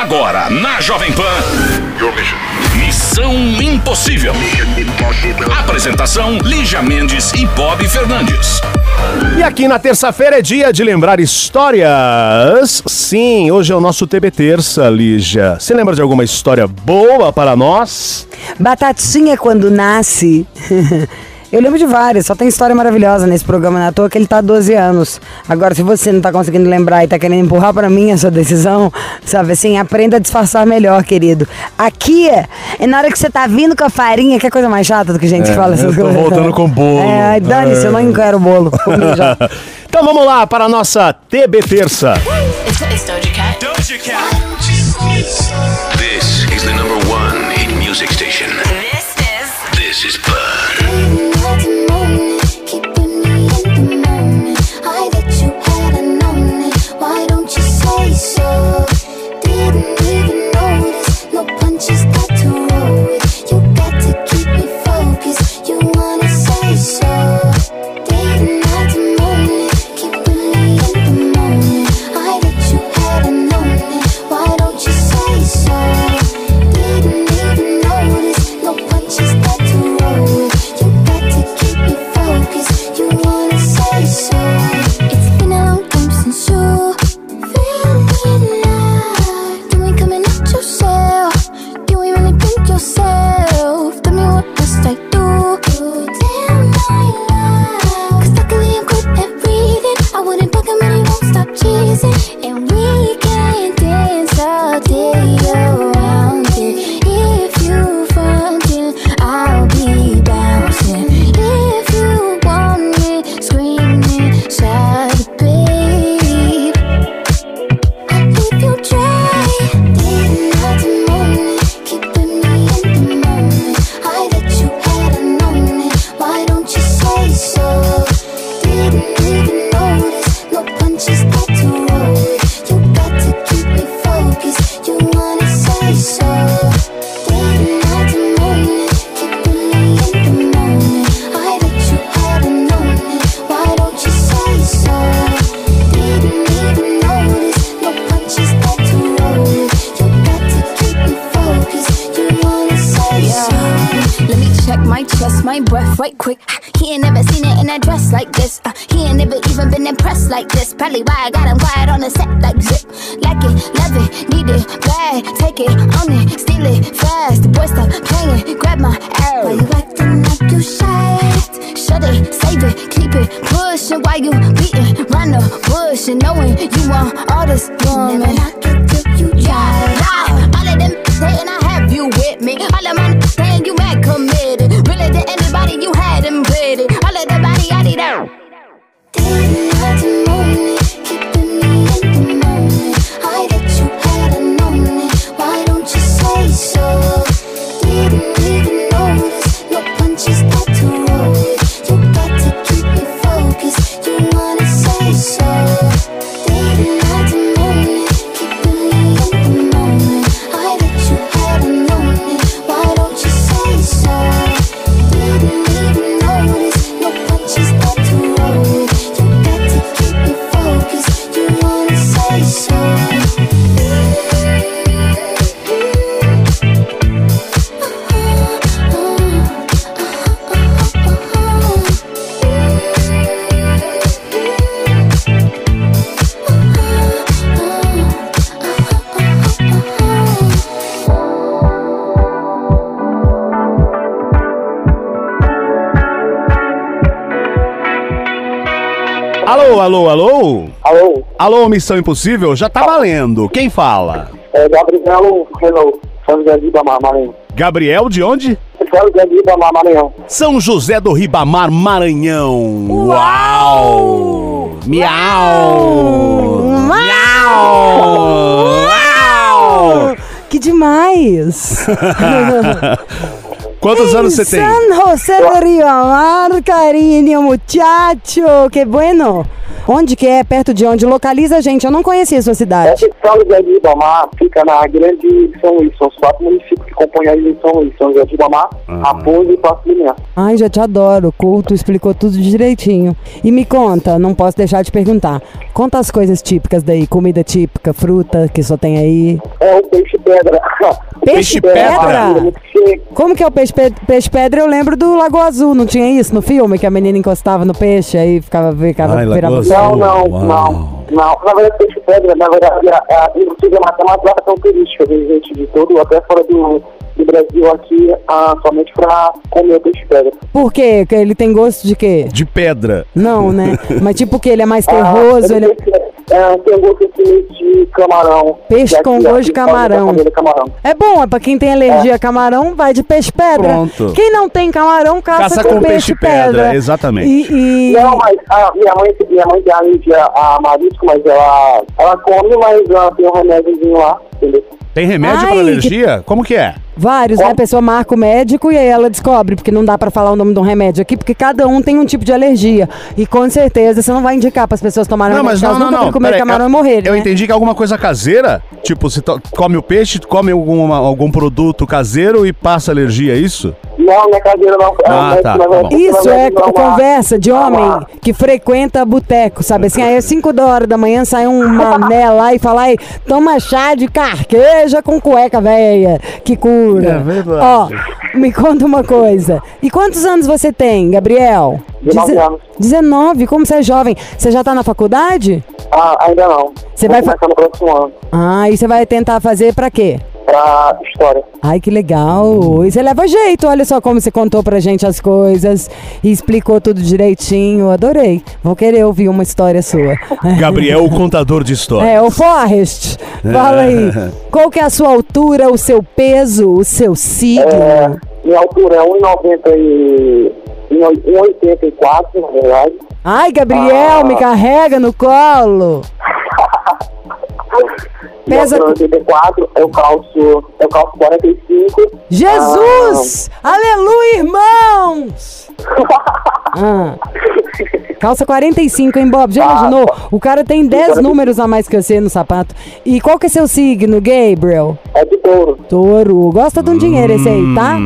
Agora, na Jovem Pan. Missão Impossível. Apresentação: Lígia Mendes e Bob Fernandes. E aqui na terça-feira é dia de lembrar histórias. Sim, hoje é o nosso TB Terça, Lígia. Você lembra de alguma história boa para nós? Batatinha quando nasce. Eu lembro de várias, só tem história maravilhosa nesse programa, na toa que ele tá há 12 anos. Agora, se você não tá conseguindo lembrar e tá querendo empurrar pra mim essa decisão, sabe assim, aprenda a disfarçar melhor, querido. Aqui é na hora que você tá vindo com a farinha, que é coisa mais chata do que gente que fala essas É, eu tô coisas. voltando com bolo. É, dane-se, eu não quero bolo. Então vamos lá para a nossa TB Terça. It's, it's Doja Cat. This this. Uh, he ain't never even been impressed like this. Probably why I got him quiet on the set like zip. Like it, love it, need it, bad. Take it, own it, steal it, fast. The boy stop playing, grab my Why arrow. you acting like you shy? Shut it, save it, keep it, pushing while you beating round the bush and knowing you want all this Never woman. knock it till you try. All of them saying I have you with me. All of my saying you mad committed. Really to anybody you had them now. So Alô, alô, alô? Alô, Alô, Missão Impossível? Já tá valendo. Quem fala? é Gabriel Renault, São José de Ibamar, Maranhão. Gabriel de onde? São José de Ibamar, Maranhão. São José do Ribamar, Maranhão. Uau! Miau! Miau! Uau! Que demais! Quantos anos você tem? San José de Ribamar, cariño, muchacho, que bueno. Onde que é? Perto de onde? Localiza a gente, eu não conhecia a sua cidade. É São José de Ribamar fica na grande São Luís. São os quatro municípios que compõem a ilha de São Luís. São José de Ribamar, Raposo e Passo de Linha. Ai, já te adoro. Culto explicou tudo direitinho. E me conta, não posso deixar de perguntar. Conta as coisas típicas daí, comida típica, fruta que só tem aí. É o peixe pedra. Peixe pedra? Como que é o peixe, pe- peixe pedra? Eu lembro do Lagoa Azul, não tinha isso no filme? Que a menina encostava no peixe, aí ficava, ficava Ai, virava Lagoa Não, não, Uau. não. Não, na verdade, peixe pedra, na verdade, é, é, inclusive é uma, é uma atração turística, vem gente de todo, até fora do, do Brasil aqui, ah, somente pra comer o peixe pedra. Por quê? Que ele tem gosto de quê? De pedra. Não, né? Mas tipo que ele é mais Ah, terroso, ele é... é, tem gosto de camarão. Peixe com gosto de camarão. camarão. É bom, é pra quem tem alergia a camarão, vai de peixe pedra. Pronto. Quem não tem camarão, caça, Caça com, com peixe, peixe pedra, pedra. exatamente. E, e- Não, mas a minha mãe, minha mãe tem alergia a marisco, mas ela, ela come, mas ela tem um remédiozinho lá, entendeu? Tem remédio Ai, para que- alergia? Como que é? Vários, né? A pessoa marca o médico e aí ela descobre, porque não dá pra falar o nome de um remédio aqui, porque cada um tem um tipo de alergia. E com certeza você não vai indicar pras pessoas tomarem Não, mas remédio, não, não, não. vão comer Peraí, camarão eu- e morrer, Eu né? entendi que é alguma coisa caseira. Tipo, você come o peixe, come alguma, algum produto caseiro e passa alergia, é isso? Não, não é cadeira não. É Ah, tá. Isso é conversa de homem que frequenta boteco, sabe? Assim, aí às 5 da hora da manhã sai um mané lá e fala, aí, toma chá de carqueja com cueca velha, que cura. É verdade. Ó, me conta uma coisa. E quantos anos você tem, Gabriel? 19 Deze- anos. 19, como você é jovem? Você já tá na faculdade? Ah, ainda não. Você Vou vai fa- começar no próximo ano. Ah, e você vai tentar fazer pra quê? Pra história. Ai, que legal. E você leva jeito, olha só como você contou pra gente as coisas e explicou tudo direitinho. Adorei. Vou querer ouvir uma história sua. Gabriel, o contador de história. É, o Forrest. Fala aí. Qual que é a sua altura, o seu peso, o seu signo? É, minha altura é 1,90 e... 1,84, na verdade. Ai, Gabriel, Ah. me carrega no colo. Pesa- altura é 84, eu calço, eu calço 45. Jesus! Aleluia, irmãos! Ah. Calça 45, hein, Bob? Já Ah, imaginou? O cara tem 10 45. números a mais que você no sapato. E qual que é seu signo, Gabriel? É de touro. Touro. Gosta de um dinheiro esse aí, tá?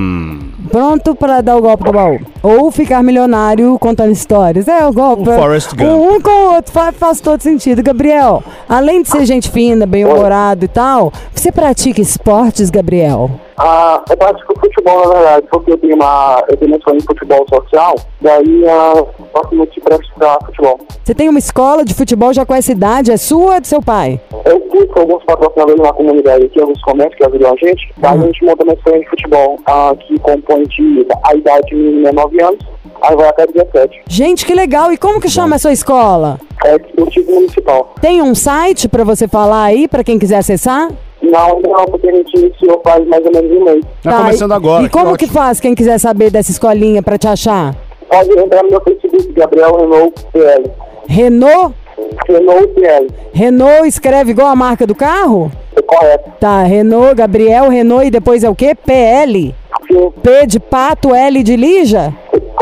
Pronto pra dar o golpe do baú. Ou ficar milionário contando histórias. É, o golpe. O Forrest Gump. Um com o outro faz, faz todo sentido. Gabriel, além de ser gente fina, bem-humorado e tal, você pratica esportes, Gabriel? Ah, eu pratico futebol, na verdade, porque eu tenho uma, eu tenho uma de futebol social, daí ah, eu gosto muito de praticar futebol. Você tem uma escola de futebol já com essa idade? É sua ou é do seu pai? Eu fui com alguns patrocinadores na comunidade aqui, alguns comércios que ajudam a gente, daí Uhum. a gente monta uma escola de futebol ah, que compõe de, a idade mínima é 9 anos, aí vai até 17. Gente, que legal. E como que chama a sua escola? É esportivo municipal. Tem um site pra você falar aí, pra quem quiser acessar? Não, não, porque a gente iniciou faz mais ou menos um mês. Tá começando e- agora. E como que ótimo. faz quem quiser saber dessa escolinha pra te achar? Pode entrar no meu Facebook, Gabriel Renault PL. Renault? Renault PL, Renault escreve igual a marca do carro? é correto. Tá, Renault, Gabriel, Renault e depois é o quê? PL. Sim, P de pato, L de lija?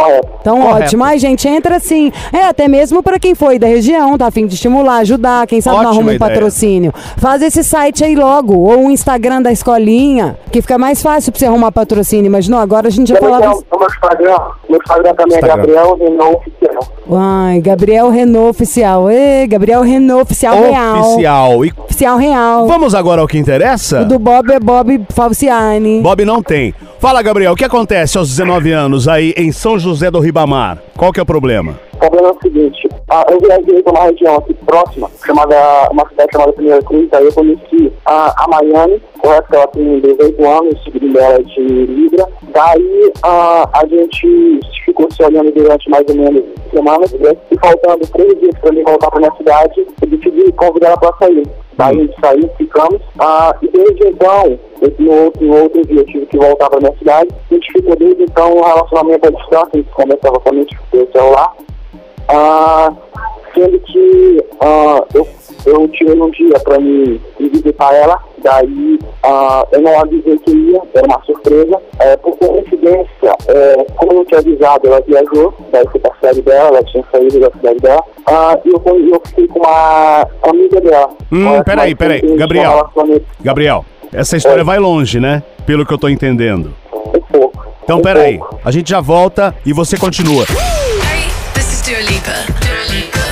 Correto. Então, Correto. ótimo. Ai, gente, entra assim. É, até mesmo pra quem foi da região, tá a fim de estimular, ajudar, quem sabe não Ótima arruma um ideia. patrocínio. Faz esse site aí logo, ou o Instagram da escolinha, que fica mais fácil pra você arrumar patrocínio. Imaginou? Agora a gente já falava... o meu Instagram, meu Instagram também Instagram. é Gabriel Renault Oficial. Ai, Gabriel Renault Oficial. Ê, Gabriel Renault Oficial Real. Oficial. E Oficial Real. vamos agora ao que interessa? O do Bob é Bob Falciani. Bob não tem. Fala, Gabriel, o que acontece aos 19 anos aí em São José do Ribamar? Qual que é o problema? O problema é o seguinte, ah, eu viajei para uma região aqui próxima, chamada, uma cidade chamada Primeira Cruz, aí eu conheci a, a Miami, correto, ela tem 18 anos, segundo dela é de Libra. Daí ah, a gente ficou se olhando durante mais ou menos semanas, né? e faltando três dias para mim voltar para minha cidade, eu decidi convidar ela para sair. Daí a gente saiu, ficamos, ah, e desde então, no outro, no outro dia eu tive que voltar para minha cidade, a gente ficou desde então um relacionamento à distância, a gente conversava somente pelo celular, ah, sendo que ah, eu eu tirei um dia pra me, me visitar ela, daí ah, eu não avisei que ia, era uma surpresa. É, por coincidência, é, como eu não tinha avisado, ela viajou, daí fui pra cidade dela, ela tinha saído da cidade dela, ah, e eu, eu fiquei com uma amiga dela. Hum, peraí, peraí. Gabriel. Gabriel, essa história Oi. vai longe, né? Pelo que eu tô entendendo. Um pouco. Então, um peraí. pouco. A gente já volta e você continua. Hey, this is Dua Lipa. Dua Lipa.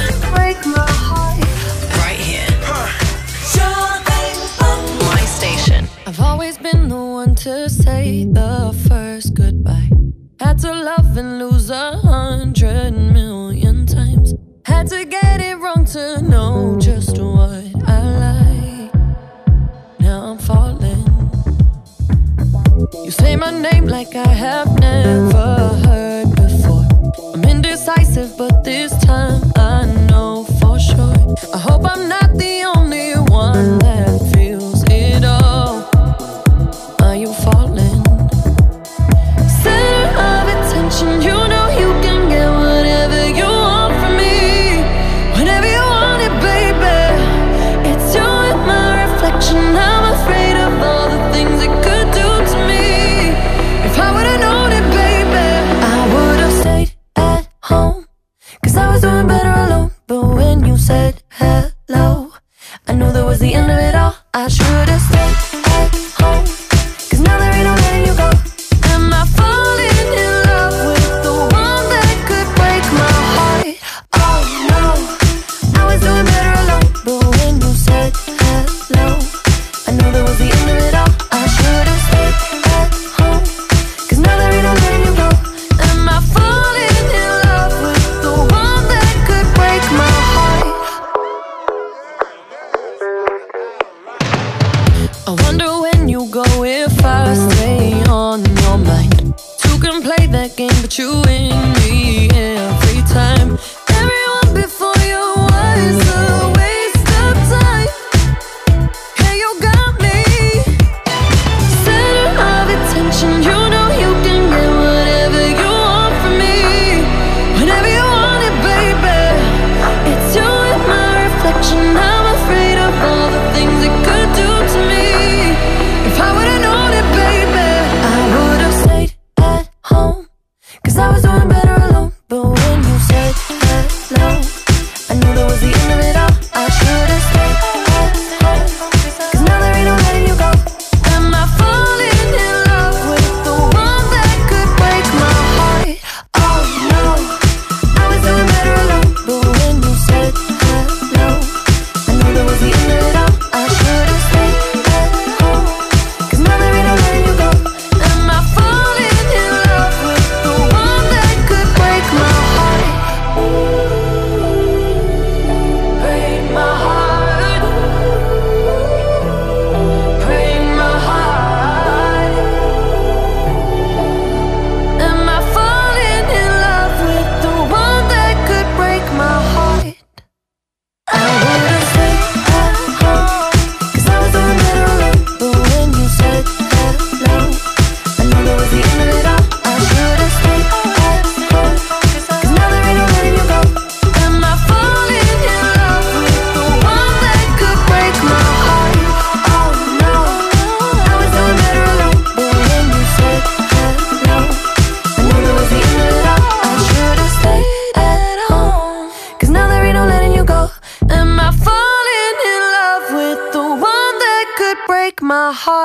Right here. My station. I've always been the one to say the first goodbye. Had to love and lose a hundred million times. Had to get it wrong to know just what I like. Now I'm falling. You say my name like I have never heard before. I'm but this time I know for sure. I hope I'm not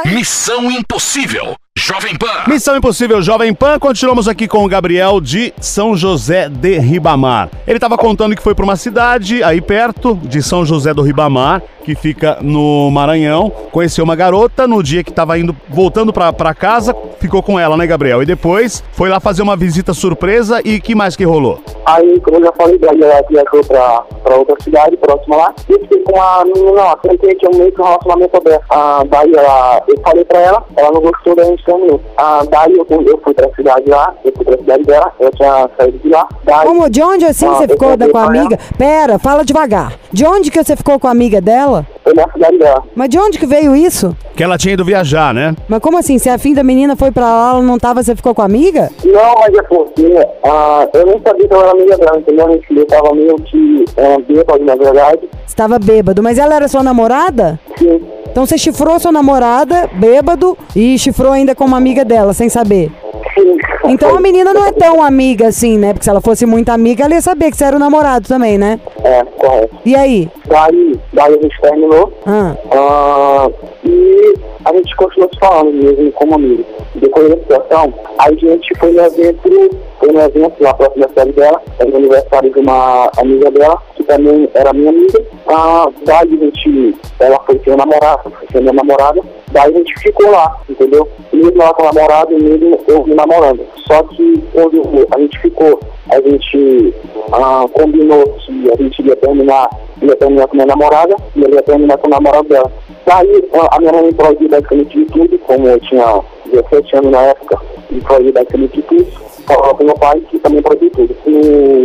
Missão Impossível. Jovem Pan. Missão Impossível Jovem Pan, continuamos aqui com o Gabriel de São José de Ribamar. Ele estava contando que foi para uma cidade aí perto de São José do Ribamar, que fica no Maranhão. Conheceu uma garota no dia que estava indo voltando para casa, ficou com ela, né, Gabriel? E depois foi lá fazer uma visita surpresa e que mais que rolou? Aí, como eu já falei, ela viajou pra, pra outra cidade próxima lá. E fiquei com uma menina lá, sentei tinha um meio que um relacionamento aberto. Ah, daí ela, eu falei pra ela, ela não gostou, daí a gente terminou. Ah, daí eu, eu fui pra cidade lá, eu fui pra cidade dela, eu tinha saído de lá. Daí, Como, de onde assim Ah, você ficou da, com a amiga? Pera, fala devagar. De onde que você ficou com a amiga dela? Foi na cidade dela. Mas de onde que veio isso? Que ela tinha ido viajar, né? Mas como assim? Se a fim da menina foi pra lá, ela não tava, você ficou com a amiga? Não, mas é porque ah, eu nem sabia que ela era amiga dela, entendeu? A gente eu tava meio que é, bêbado, na verdade. Você tava bêbado, mas ela era sua namorada? Sim, Então você chifrou sua namorada, bêbado, e chifrou ainda com uma amiga dela, sem saber. sim. Então a menina não é tão amiga assim, né? Porque se ela fosse muito amiga, ela ia saber que você era o namorado também, né? É, correto. E aí? Daí, daí a gente terminou. Ah, Ah, e a gente continuou se falando mesmo como amigo. Depois da situação, a gente foi no evento, foi no evento lá próximo da cidade dela, era o aniversário de uma amiga dela, que também era minha amiga. Ah, daí a gente, ela foi ter um namorado, foi ter minha namorada, daí a gente ficou lá, entendeu? Mesmo ela com o namorado, e mesmo eu me namorando. Só que quando a gente ficou, a gente ah, combinou que a gente ia terminar, ia terminar com minha namorada e ia terminar com o namorado dela. Daí a a minha mãe me proibiu basicamente de tudo, como eu tinha 17 anos na época, me proibiu basicamente de tudo. Pro meu pai que também proibiu tudo.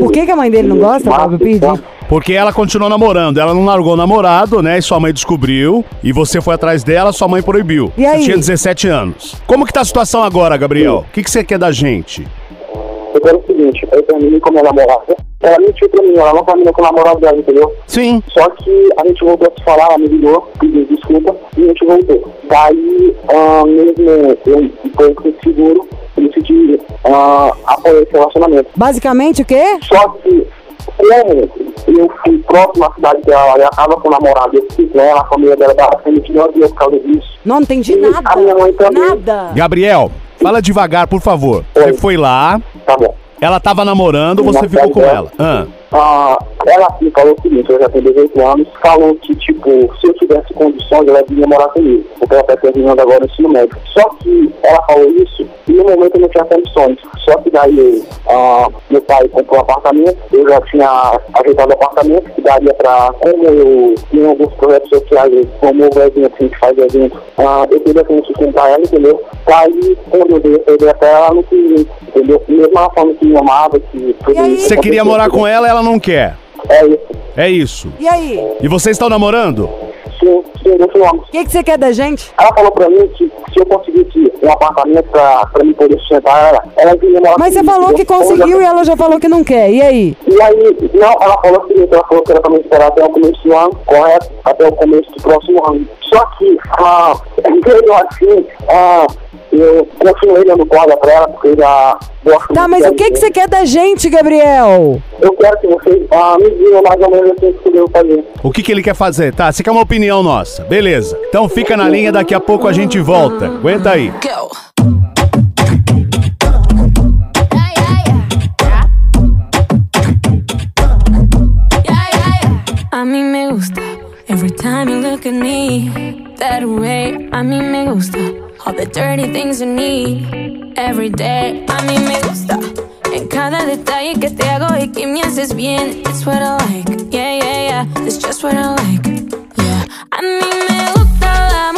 Por que, que a mãe dele não gosta, Fábio Pidi? tá? Porque ela continuou namorando. Ela não largou o namorado, né? E sua mãe descobriu. E você foi atrás dela, sua mãe proibiu. E aí? Você tinha 17 anos. Como que tá a situação agora, Gabriel? O que, que você quer da gente? Eu quero o seguinte, eu terminei com a minha namorada. Ela mentiu pra mim, ela não terminou com o namorado dela, entendeu? Sim. Só que a gente voltou a se falar, ela me ligou, pediu desculpa e a gente voltou. Daí, ah, mesmo eu um pouco eu decidi ah, apoiar esse relacionamento. Basicamente o quê? Só que, como eu fui próximo à cidade dela, ela tava com o namorado, eu fiquei com ela, a família dela tava sendo que não por causa disso. Não, não entendi E nada. a minha mãe também. Nada. Gabriel, fala devagar, por favor. Você Oi. foi lá, Tá bom. ela tava namorando, você Na ficou com cidade ela. Ah. Ah, ela me falou o seguinte, eu já tenho 18 anos, falou que, tipo, se eu tivesse condições, ela vinha morar comigo, porque ela está terminando agora o ensino médio. Só que ela falou isso e no momento eu não tinha condições. Só que daí ah, meu pai comprou um apartamento, eu já tinha ajeitado o apartamento, que daria pra, como eu tinha alguns projetos sociais, eu promovo evento, a gente faz evento, ah, eu teria como sustentar ela, entendeu? Daí, quando eu dei essa ideia pra ela, ela não quis, entendeu? Mesmo ela falando que me amava, que Você queria morar com ela, ela não quer. É isso. É isso. E aí? E vocês estão namorando? Sim, sim, continuamos. O que, que você quer da gente? Ela falou pra mim que se eu conseguisse um apartamento pra, pra me poder sustentar ela, ela vinha morar Mas você falou que conseguiu e ela já falou que não quer. E aí? E aí, não, ela falou o seguinte, ela falou que era pra me esperar até o começo do ano, correto? Até o começo do próximo ano. Só que, ah, mesmo assim, ah, eu continuei dando corda pra ela, porque já gosto Tá, muito mas o que, que você quer da gente, Gabriel? Eu quero que vocês ah, me digam mais ou menos assim o que eu devo fazer. O que, que ele quer fazer? Tá, você quer uma opinião nossa. Beleza. Então fica na linha, daqui a pouco a gente volta. Aguenta aí. Go. A mí me gusta every time you look at me that way. A mí me gusta all the dirty things you need every day. A mí me gusta en cada detalle que te hago y que me haces bien. It's what I like, yeah, yeah, yeah. It's just what I like, yeah. A mí me gusta las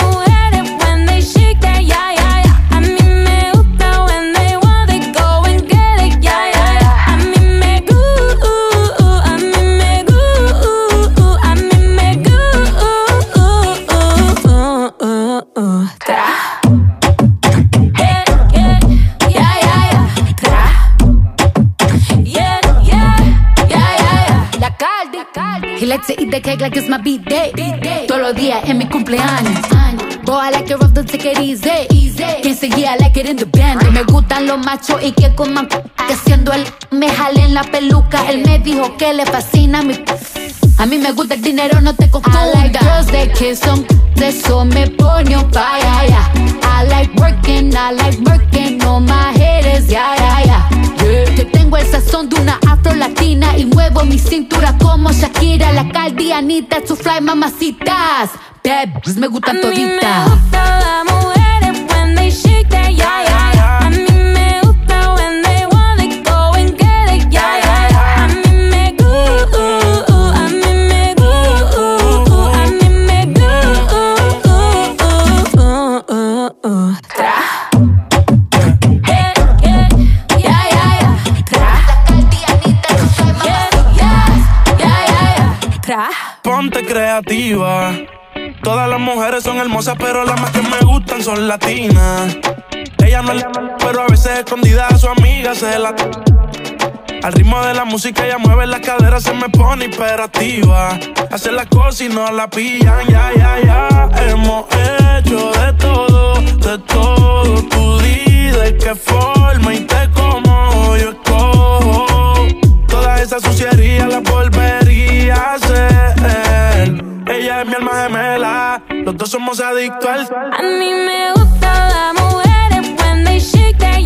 Likes to eat the cake like it's my B-day. Todos los días es mi cumpleaños. Boy, I like it rough, don't take it easy. Quien seguía, I like it in the band. Me gustan los machos y que coman que siendo él me jale en la peluca. Él me dijo que le fascina mi a mí me gusta el dinero, no te confundas. I like girls that kiss on eso me pone on fire, yeah. I like working, I like working on my haters, yeah, yeah, yeah. Yeah. Que tengo el sazón de una afro latina y muevo mi cintura como Shakira, la caldianita, to fly mamacitas. Bad bitches me gustan A mí me toditas. gusta when they shake their yeah, yeah, yeah. creativa. Todas las mujeres son hermosas, pero las más que me gustan son latinas. Ella no le pero a veces escondida a su amiga se la. Al ritmo de la música ella mueve las caderas, se me pone hiperativa. Hace las cosas y no la pillan, ya, ya, ya. Hemos hecho de todo, de todo. Tú di de qué forma y te como yo escojo. Toda esa suciería la volvería a. Ella es mi alma gemela, los dos somos adictos al. A mí me gusta las mujeres when they shake their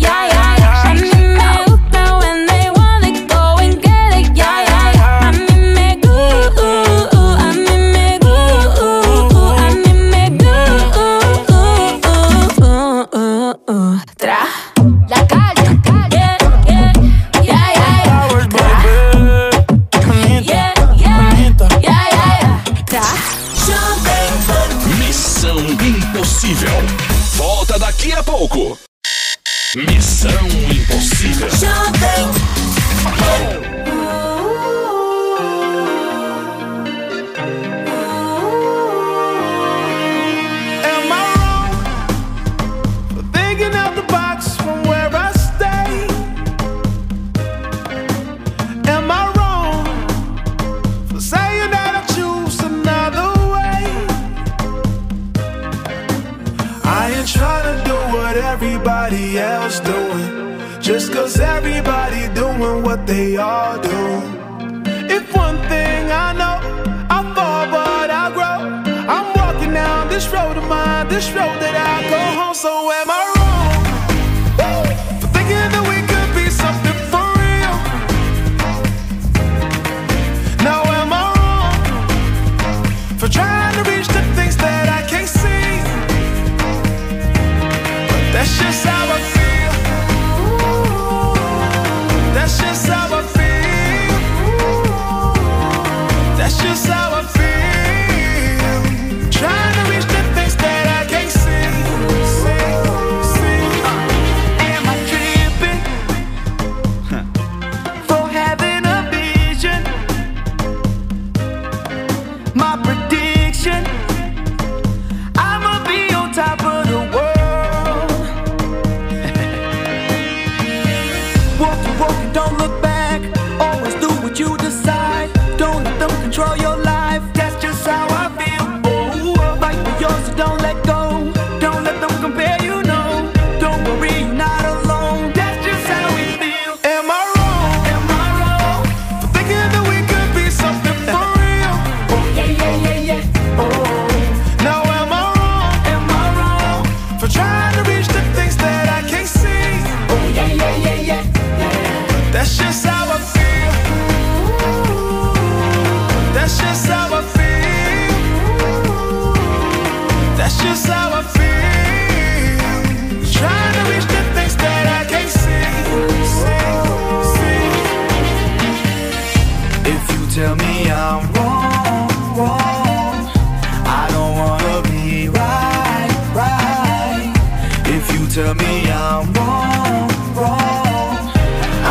tell me I'm wrong, wrong.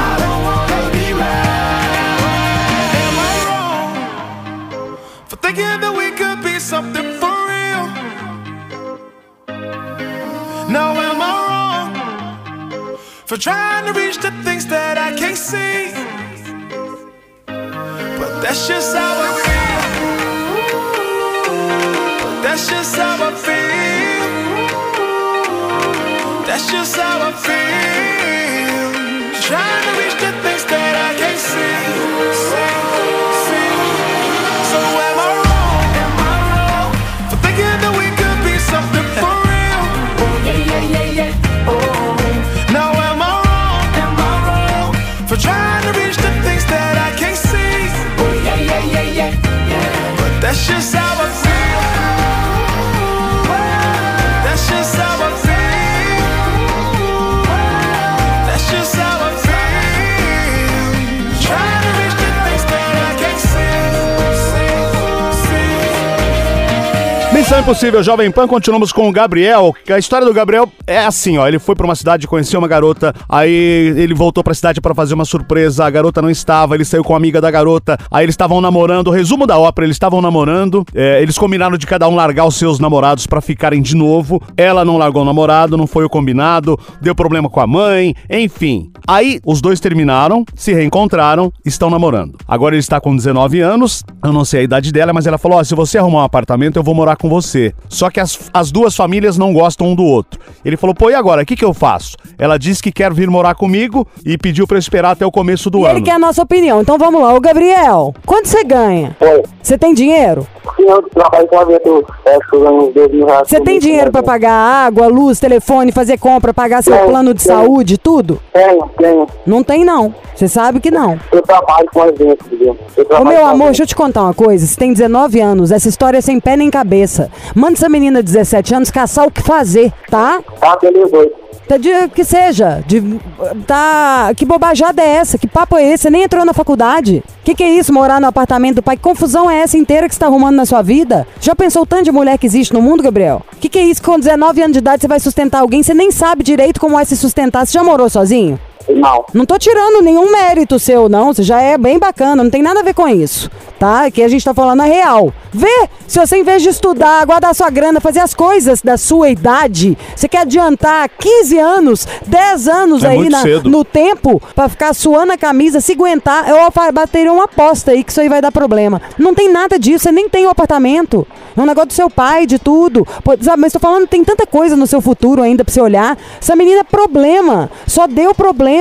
I don't wanna be right. Am I wrong for thinking that we could be something for real? Now am I wrong for trying to reach the things that I can't see? But that's just how I feel. But that's just how I feel. That's just how I feel. Trying to reach Missão Impossível Jovem Pan, continuamos com o Gabriel. A história do Gabriel é assim, ó. Ele foi pra uma cidade, conheceu uma garota, aí ele voltou pra cidade pra fazer uma surpresa. A garota não estava, ele saiu com a amiga da garota. Aí eles estavam namorando. Resumo da ópera: eles estavam namorando. é, eles combinaram de cada um largar os seus namorados pra ficarem de novo. Ela não largou o namorado, não foi o combinado. Deu problema com a mãe, enfim. Aí os dois terminaram, se reencontraram, estão namorando. Agora ele está com 19 anos, eu não sei a idade dela, mas ela falou: Ó, se você arrumar um apartamento, eu vou morar com você. Só que as, as duas famílias não gostam um do outro. Ele falou: pô, e agora? O que, que eu faço? Ela disse que quer vir morar comigo e pediu pra eu esperar até o começo do E ano. ele quer a nossa opinião. Então vamos lá. Ô, Gabriel, quanto você ganha? Oi. Você tem dinheiro? Sim, eu trabalho com a vida, eu acho uns 2 mil reais. Você tem dinheiro pra né? pagar água, luz, telefone, fazer compra, pagar seu Tenho, plano de tenho. saúde, tudo? Tenho, tenho. Não tem, não. Você sabe que não. Eu trabalho com? Eu Ô, meu amor, deixa eu te contar uma coisa. Você tem 19 anos, essa história é sem pé nem cabeça. Manda essa menina de 17 anos caçar o que fazer, tá? Tá, beleza. Tá de que seja, de tá, que bobajada é essa? Que papo é esse? Você nem entrou na faculdade? Que que é isso, morar no apartamento do pai? Que confusão é essa inteira que você tá arrumando na sua vida? Já pensou o tanto de mulher que existe no mundo, Gabriel? Que que é isso? que Com 19 anos de idade você vai sustentar alguém, você nem sabe direito como é se sustentar. Você já morou sozinho? Não. Não tô tirando nenhum mérito seu, não. Você já é bem bacana, não tem nada a ver com isso. Tá? Aqui a gente tá falando a real. Vê se você, em vez de estudar, guardar sua grana, fazer as coisas da sua idade, você quer adiantar 15 anos, 10 anos É aí na- no tempo pra ficar suando a camisa, se aguentar, eu bateria uma aposta aí que isso aí vai dar problema. Não tem nada disso, você nem tem o apartamento. É um negócio do seu pai, de tudo. Pô, sabe, mas tô falando, tem tanta coisa no seu futuro ainda pra você olhar. Essa menina é problema. Só deu problema.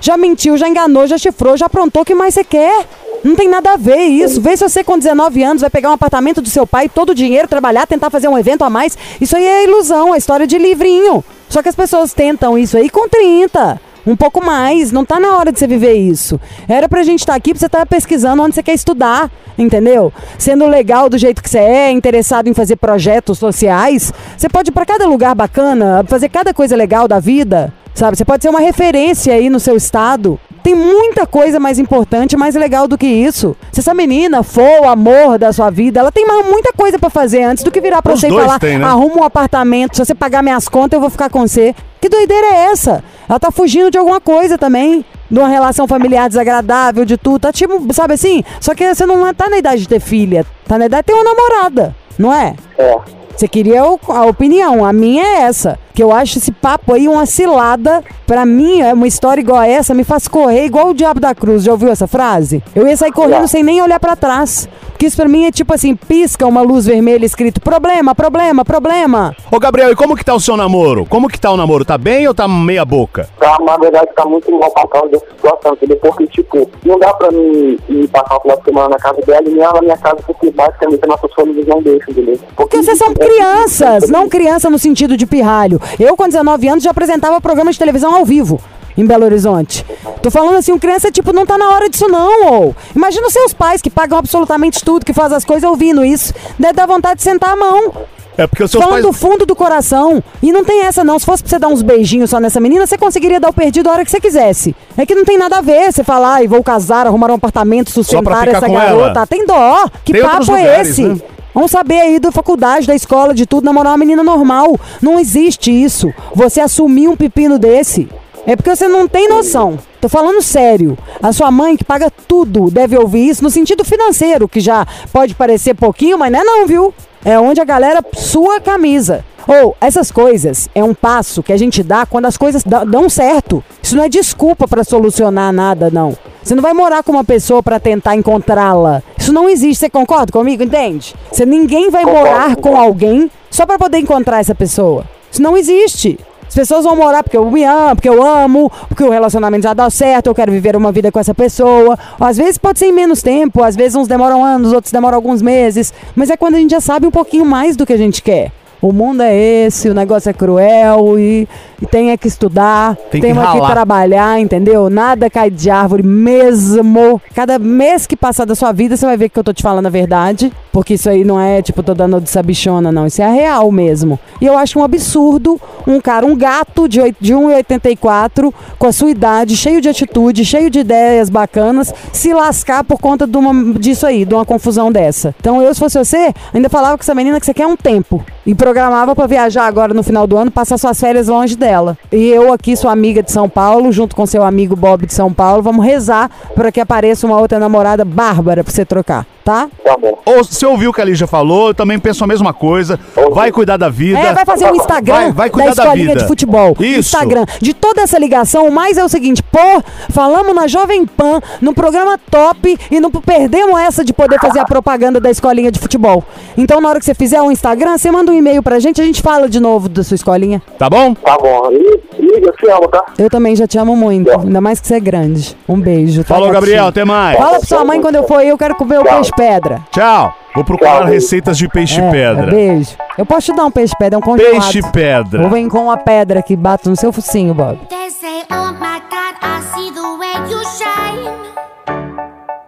Já mentiu, já enganou, já chifrou, já aprontou. O que mais você quer? Não tem nada a ver isso. Vê se você com 19 anos vai pegar um apartamento do seu pai, todo o dinheiro, trabalhar, tentar fazer um evento a mais. Isso aí é ilusão, é história de livrinho. Só que as pessoas tentam isso aí com 30. Um pouco mais, não tá na hora de você viver isso. Era pra gente estar aqui pra você estar pesquisando onde você quer estudar, entendeu? Sendo legal do jeito que você é, interessado em fazer projetos sociais, você pode ir pra cada lugar bacana, fazer cada coisa legal da vida, sabe? Você pode ser uma referência aí no seu estado. Tem muita coisa mais importante, mais legal do que isso. Se essa menina for o amor da sua vida, ela tem mais muita coisa pra fazer antes do que virar pra Os você e falar: têm, né? arruma um apartamento, se você pagar minhas contas, eu vou ficar com você. Que doideira é essa? Ela tá fugindo de alguma coisa também. De uma relação familiar desagradável, de tudo. Tá tipo, sabe assim? Só que você não tá na idade de ter filha. Tá na idade de ter uma namorada, não é? É. Você queria a opinião, a minha é essa. Que eu acho esse papo aí uma cilada. Pra mim, é uma história igual a essa, me faz correr igual o Diabo da Cruz. Já ouviu essa frase? Eu ia sair correndo sem nem olhar pra trás. Porque isso pra mim é tipo assim, pisca uma luz vermelha escrito problema, problema, problema. Ô, Gabriel, e como que tá o seu namoro? Como que tá o namoro? Tá bem ou tá meia boca? Tá, na verdade, tá muito causa dessa situação, entendeu? Porque, tipo, não dá pra mim ir passar o final de semana na casa dela e nem ela na minha casa, porque basicamente as nossas famílias não deixam, entendeu? Porque vocês são crianças, não criança no sentido de pirralho. Eu, com 19 anos, já apresentava programa de televisão ao vivo em Belo Horizonte. Tô falando assim, um criança, tipo, não tá na hora disso não, ou. Imagina os seus pais que pagam absolutamente tudo, que fazem as coisas ouvindo isso. Deve dar vontade de sentar a mão. É porque os seus Falando pais. do fundo do coração. E não tem essa, não. Se fosse pra você dar uns beijinhos só nessa menina, você conseguiria dar o perdido a hora que você quisesse. É que não tem nada a ver você falar, e vou casar, arrumar um apartamento, sustentar essa garota. ela. Tem dó. Que Tem papo é lugares, esse? né? Vamos saber aí da faculdade, da escola, de tudo, namorar uma menina normal. Não existe isso. Você assumir um pepino desse. É porque você não tem noção. Tô falando sério. A sua mãe, que paga tudo, deve ouvir isso no sentido financeiro, que já pode parecer pouquinho, mas não é não, viu? É onde a galera sua camisa. Ou, essas coisas é um passo que a gente dá quando as coisas dão certo. Isso não é desculpa pra solucionar nada, não. Você não vai morar com uma pessoa pra tentar encontrá-la. Isso não existe. Você concorda comigo? Entende? Você ninguém vai morar com alguém só pra poder encontrar essa pessoa. Isso não existe. As pessoas vão morar porque eu me amo, porque eu amo, porque o relacionamento já dá certo, eu quero viver uma vida com essa pessoa. Às vezes pode ser em menos tempo, às vezes uns demoram anos, outros demoram alguns meses. Mas é quando a gente já sabe um pouquinho mais do que a gente quer. O mundo é esse, o negócio é cruel e e tem é que estudar, Tem que é que trabalhar, entendeu? Nada cai de árvore mesmo. Cada mês que passar da sua vida, você vai ver que eu tô te falando a verdade. Porque isso aí não é, tipo, tô dando de sabichona, não. Isso é real mesmo. E eu acho um absurdo um cara, um gato de, de 1,84, com a sua idade, cheio de atitude, cheio de ideias bacanas, se lascar por conta de uma, disso aí, de uma confusão dessa. Então eu, se fosse você, ainda falava com essa menina que você quer um tempo. E programava pra viajar agora no final do ano, passar suas férias longe dela. E eu aqui, sua amiga de São Paulo, junto com seu amigo Bob de São Paulo, vamos rezar para que apareça uma outra namorada bárbara pra você trocar, tá? Tá bom. Ou você ouviu o que a Lígia falou, eu também penso a mesma coisa. Vai cuidar da vida. É, vai fazer um Instagram Vai, vai cuidar da da escolinha vida. de futebol. Isso. Instagram. De toda essa ligação, o mais é o seguinte, pô, falamos na Jovem Pan, no programa top e não perdemos essa de poder fazer a propaganda da escolinha de futebol. Então, na hora que você fizer um Instagram, você manda um e-mail pra gente, a gente fala de novo da sua escolinha. Tá bom? Tá bom. E, liga, eu te amo, tá? Eu também já te amo muito, ainda mais que você é grande. Um beijo. tá, Falou? Gabriel, até mais. Fala pra sua mãe quando eu for aí, eu quero comer o peixe pedra. Tchau. Vou procurar Tchau. receitas de peixe É, pedra. Beijo. Eu posso te dar um peixe pedra, é um congelado. Peixe pedra. Ou vem com uma pedra que bate no seu focinho, Bob.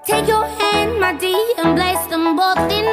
Take your hand, my dear, and place them both in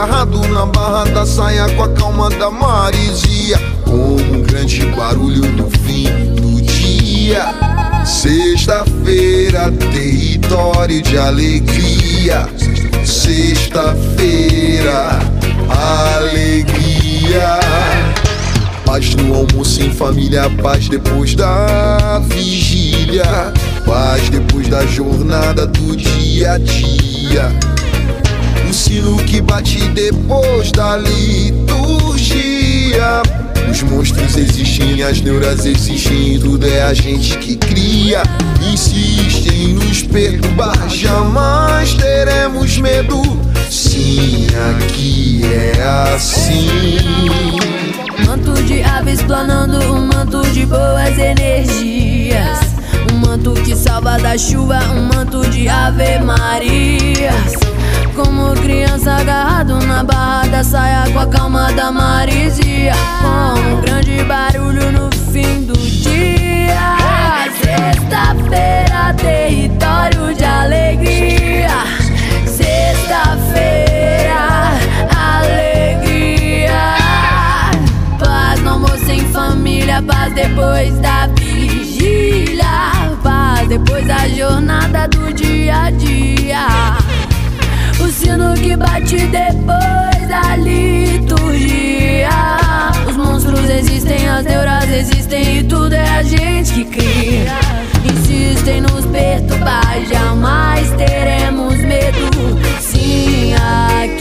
agarrado na barra da saia com a calma da marisia. como um grande barulho no fim do dia. Sexta-feira, território de alegria. Sexta-feira, alegria. Paz no almoço em família, paz depois da vigília. Paz depois da jornada do dia a dia. O sino que bate depois da liturgia. Os monstros existem, as neuras existem, tudo é a gente que cria. Insistem em nos perturbar, jamais teremos medo. Sim, aqui é assim. Manto de aves planando, um manto de boas energias. Um manto que salva da chuva, um manto de ave marias. Como criança agarrado na barra da saia com a calma da marisia. Com um grande barulho no fim do dia. Sexta-feira, território de alegria. Sexta-feira, alegria. Paz no almoço em família, paz depois da vigília. Paz depois da jornada do dia a dia. O sino que bate depois da liturgia. Os monstros existem, as neuras existem e tudo é a gente que cria. Insistem nos perturbar, jamais teremos medo. Sim, aqui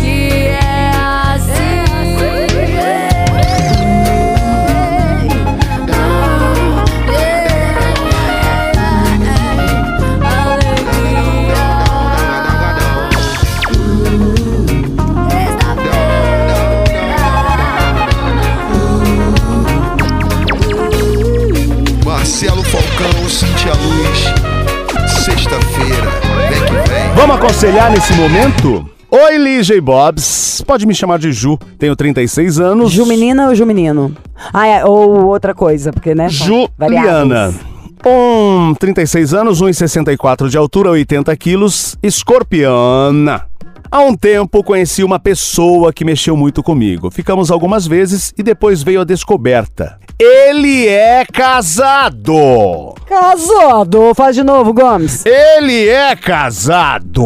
Vamos aconselhar nesse momento? Oi, Lígia e Bobs. Pode me chamar de Ju. Tenho 36 anos. Ju menina ou Ju menino? Ah, é, ou outra coisa, porque, né? são Juliana. Um, 36 anos, 1,64 de altura, 80 quilos, escorpiana. Há um tempo conheci uma pessoa que mexeu muito comigo. Ficamos algumas vezes e depois veio a descoberta. Ele é casado! Casado! Faz de novo, Gomes. Ele é casado!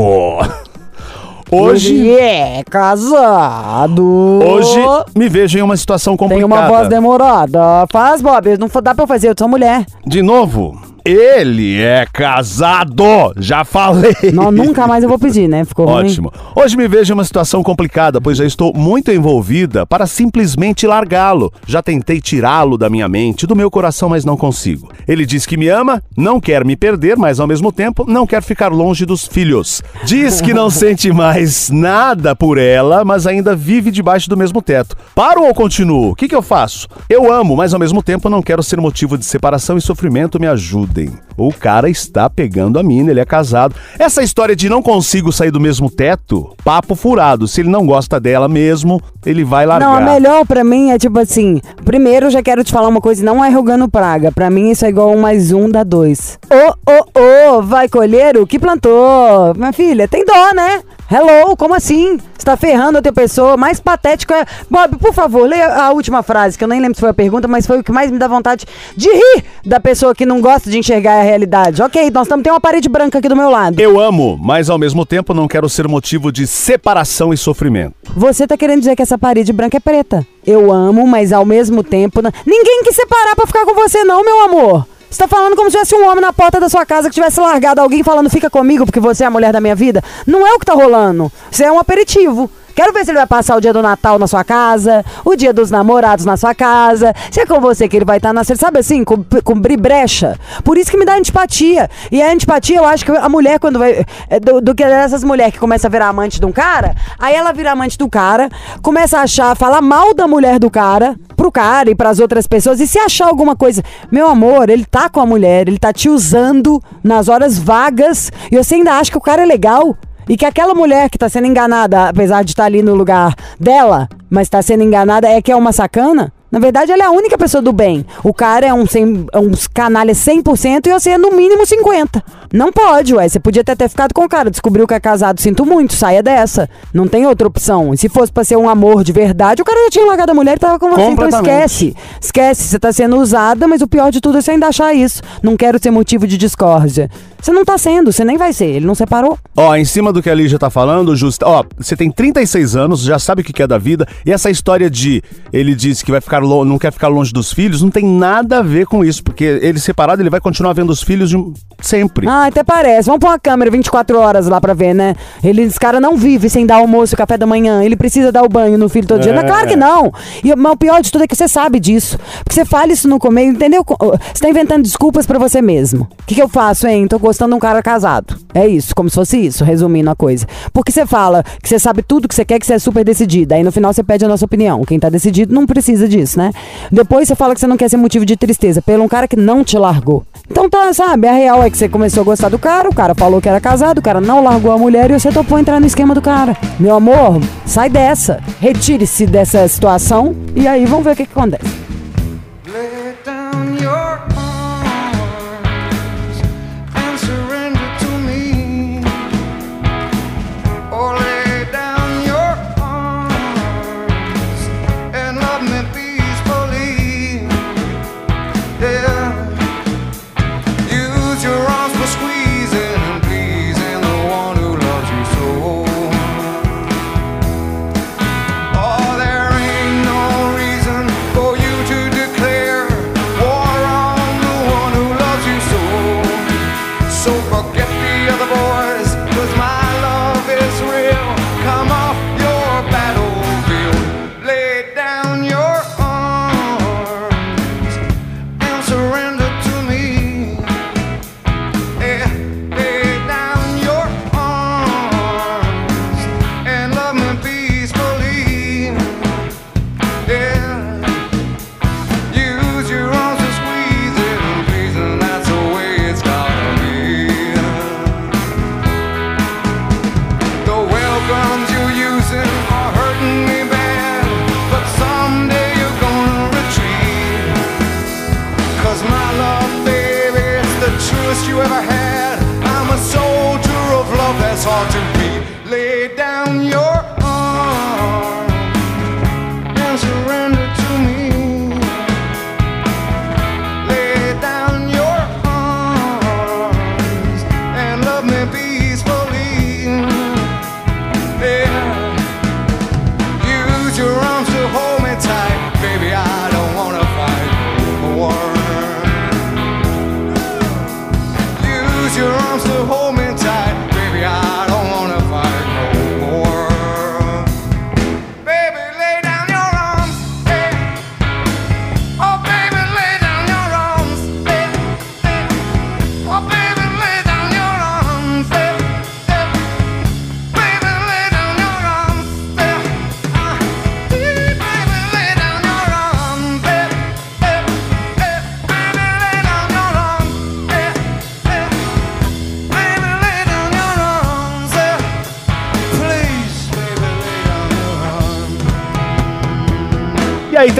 Hoje, Ele é casado. hoje me vejo em uma situação Tem complicada. uma voz demorada. Faz, Bob. Não dá pra fazer, eu sou mulher. De novo, ele é casado! Já falei! Não, nunca mais eu vou pedir, né? Ficou ruim. Ótimo. Hoje me vejo em uma situação complicada, pois já estou muito envolvida para simplesmente largá-lo. Já tentei tirá-lo da minha mente, do meu coração, mas não consigo. Ele diz que me ama, não quer me perder, mas ao mesmo tempo não quer ficar longe dos filhos. Diz que não sente mais nada por ela, mas ainda vive debaixo do mesmo teto. Paro ou continuo? O que, que eu faço? Eu amo, mas ao mesmo tempo não quero ser motivo de separação e sofrimento. Me ajudem. O cara está pegando a mina, ele é casado. Essa história de não consigo sair do mesmo teto, papo furado. Se ele não gosta dela mesmo, ele vai largar. Não, a melhor pra mim é tipo assim. Primeiro, eu já quero te falar uma coisa, não é rogando praga. Pra mim, isso é igual um mais um dá dois. Ô, ô, ô, vai colher o que plantou. Minha filha, tem dó, né? Hello, como assim? Você tá ferrando outra pessoa. Mais patético é. Bob, por favor, leia a última frase, que eu nem lembro se foi a pergunta, mas foi o que mais me dá vontade de rir da pessoa que não gosta de enxergar a realidade. Ok, nós estamos tem uma parede branca aqui do meu lado. Eu amo, mas ao mesmo tempo não quero ser motivo de separação e sofrimento. Você tá querendo dizer que essa parede branca é preta. Eu amo, mas ao mesmo tempo. não- Ninguém quis separar pra ficar com você, não, meu amor. Você tá falando como se tivesse um homem na porta da sua casa que tivesse largado alguém falando fica comigo porque você é a mulher da minha vida. Não é o que tá rolando. Isso é um aperitivo. Quero ver se ele vai passar o dia do Natal na sua casa, o dia dos namorados na sua casa. Se é com você que ele vai estar nascendo, sabe assim, com brecha. Por isso que me dá antipatia. E a antipatia, eu acho que a mulher, quando vai. é Do, do que dessas mulheres que começa a virar amante de um cara, aí ela vira amante do cara, começa a achar, falar mal da mulher do cara, pro cara e pras outras pessoas, e se achar alguma coisa. Meu amor, ele tá com a mulher, ele tá te usando nas horas vagas, e você ainda acha que o cara é legal. E que aquela mulher que tá sendo enganada, apesar de estar ali no lugar dela, mas tá sendo enganada, é que é uma sacana? Na verdade, ela é a única pessoa do bem. O cara é um, sem, é um canalha 100% e você é no mínimo 50%. Não pode, ué. Você podia até ter ficado com o cara, descobriu que é casado, sinto muito, saia dessa. Não tem outra opção. E se fosse pra ser um amor de verdade, o cara já tinha largado a mulher e tava com você. Então esquece. Esquece, você tá sendo usada, mas o pior de tudo é você ainda achar isso. Não quero ser motivo de discórdia. Você não tá sendo, você nem vai ser. Ele não separou. Ó, em cima do que a Lígia tá falando, Justa, ó, você tem 36 anos, já sabe o que é da vida, e essa história de ele disse que vai ficar lo- não quer ficar longe dos filhos, não tem nada a ver com isso, porque ele separado, ele vai continuar vendo os filhos de sempre. Ah, até parece. Vamos pôr uma câmera 24 horas lá pra ver, né? Ele, esse cara não vive sem dar almoço, café da manhã. Ele precisa dar o banho no filho todo dia. É. Não, claro que não. E, mas o pior de tudo é que você sabe disso. Porque você fala isso no começo, entendeu? Você tá inventando desculpas pra você mesmo. O que, que eu faço, hein? Tô gostando de um cara casado. É isso, como se fosse isso, resumindo a coisa. Porque você fala que você sabe tudo que você quer, que você é super decidida. Aí no final você pede a nossa opinião. Quem tá decidido não precisa disso, né? Depois você fala que você não quer ser motivo de tristeza pelo um cara que não te largou. Então tá, sabe? A real é que você começou a gostar do cara, o cara falou que era casado, o cara não largou a mulher e você topou entrar no esquema do cara. Meu amor, sai dessa. Retire-se dessa situação e aí vamos ver o que, que acontece.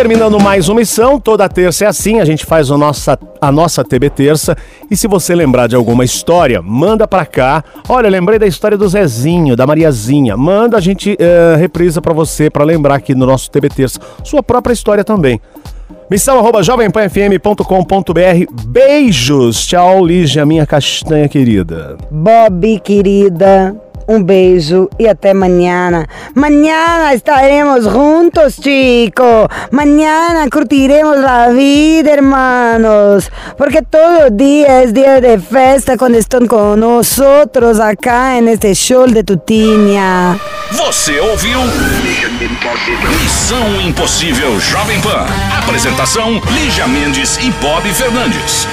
Terminando mais uma missão, toda terça é assim, a gente faz o nossa, a nossa TB Terça. E se você lembrar de alguma história, manda pra cá. Olha, lembrei da história do Zezinho, da Mariazinha. Manda, a gente eh, reprisa pra você, pra lembrar aqui no nosso TB Terça. Sua própria história também. Missão arroba jovempanfm.com.br. Beijos. Tchau, Lígia, minha castanha querida. Bobby, querida, um beijo e até amanhã. Mañana estaremos juntos, chico. Mañana curtiremos la vida, hermanos. Porque todo día es día de festa cuando están con nosotros acá en este show de Tutinha. Você ouviu? Missão Impossível Jovem Pan. Apresentação: Lígia Mendes e Bob Fernandes.